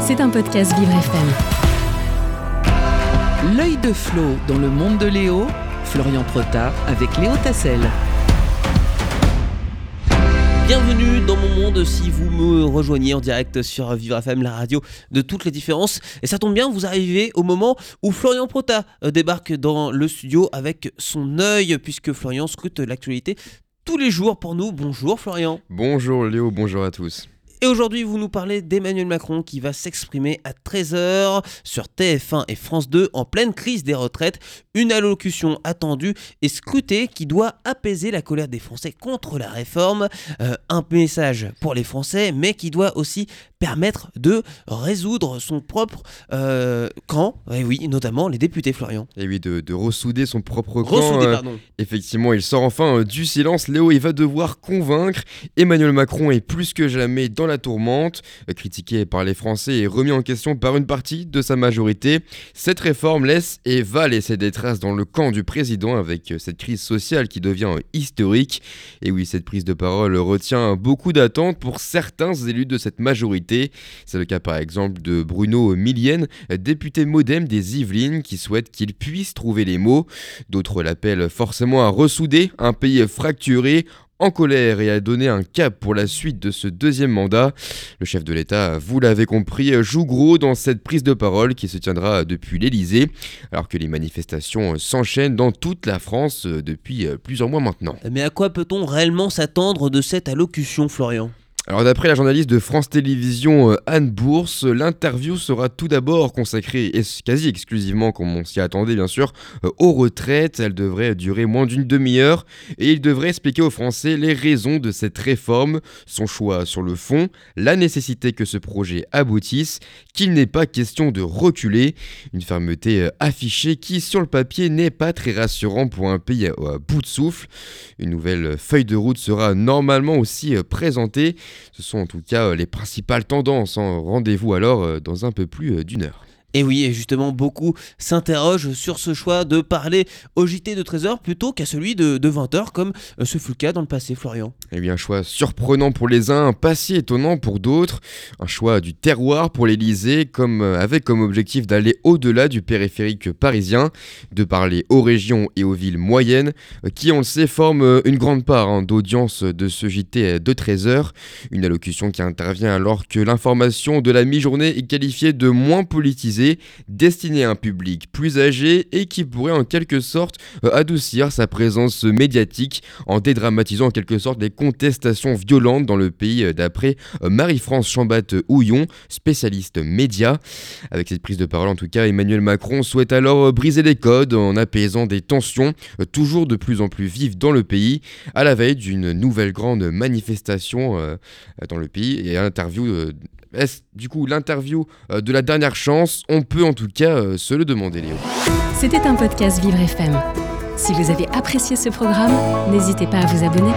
C'est un podcast Vivre FM. L'œil de Flo dans le monde de Léo, Florian Prota avec Léo Tassel. Bienvenue dans mon monde si vous me rejoignez en direct sur Vivre FM, la radio de toutes les différences. Et ça tombe bien, vous arrivez au moment où Florian Prota euh, débarque dans le studio avec son œil, puisque Florian scrute l'actualité tous les jours pour nous. Bonjour Florian. Bonjour Léo, bonjour à tous. Et aujourd'hui, vous nous parlez d'Emmanuel Macron qui va s'exprimer à 13h sur TF1 et France 2 en pleine crise des retraites. Une allocution attendue et scrutée qui doit apaiser la colère des Français contre la réforme. Euh, un message pour les Français, mais qui doit aussi permettre de résoudre son propre euh, camp. Et oui, notamment les députés Florian. Et oui, de, de ressouder son propre camp. Ressouder, Euh, pardon. effectivement, il sort enfin euh, du silence. Léo, il va devoir convaincre. Emmanuel Macron est plus que jamais dans la tourmente. Euh, Critiqué par les Français et remis en question par une partie de sa majorité, cette réforme laisse et va laisser des traces dans le camp du président avec cette crise sociale qui devient historique. Et oui, cette prise de parole retient beaucoup d'attentes pour certains élus de cette majorité. C'est le cas par exemple de Bruno Millienne, député modem des Yvelines, qui souhaite qu'il puisse trouver les mots. D'autres l'appellent forcément à ressouder un pays fracturé en colère et à donner un cap pour la suite de ce deuxième mandat. Le chef de l'État, vous l'avez compris, joue gros dans cette prise de parole qui se tiendra depuis l'Elysée, alors que les manifestations s'enchaînent dans toute la France depuis plusieurs mois maintenant. Mais à quoi peut-on réellement s'attendre de cette allocution, Florian? Alors d'après la journaliste de France Télévisions euh, Anne Bourse, l'interview sera tout d'abord consacrée et quasi exclusivement, comme on s'y attendait bien sûr, euh, aux retraites. Elle devrait durer moins d'une demi-heure et il devrait expliquer aux Français les raisons de cette réforme, son choix sur le fond, la nécessité que ce projet aboutisse, qu'il n'est pas question de reculer, une fermeté euh, affichée qui sur le papier n'est pas très rassurant pour un pays à, bout de souffle. Une nouvelle feuille de route sera normalement aussi présentée. Ce sont en tout cas euh, les principales tendances. hein. Rendez-vous alors euh, dans un peu plus euh, d'une heure. Et oui, et justement, beaucoup s'interrogent sur ce choix de parler au JT de 13h plutôt qu'à celui de, 20h, comme euh, ce fut le cas dans le passé, Florian. Eh bien, un choix surprenant pour les uns, pas si étonnant pour d'autres. Un choix du terroir pour l'Elysée, comme, euh, avec comme objectif d'aller au-delà du périphérique parisien, de parler aux régions et aux villes moyennes, euh, qui, on le sait, forment une grande part hein, d'audience de ce JT de 13h. Une allocution qui intervient alors que l'information de la mi-journée est qualifiée de moins politisée, destinée à un public plus âgé et qui pourrait en quelque sorte euh, adoucir sa présence médiatique en dédramatisant en quelque sorte les contestations violentes dans le pays euh, d'après euh, Marie-France Chambat-Houillon, spécialiste média. Avec cette prise de parole en tout cas, Emmanuel Macron souhaite alors briser les codes en apaisant des tensions toujours de plus en plus vives dans le pays à la veille d'une nouvelle grande manifestation dans le pays et euh, est-ce du coup l'interview euh, de la dernière chance? On peut en tout cas euh, se le demander Léo. C'était un podcast Vivre FM. Si vous avez apprécié ce programme, n'hésitez pas à vous abonner.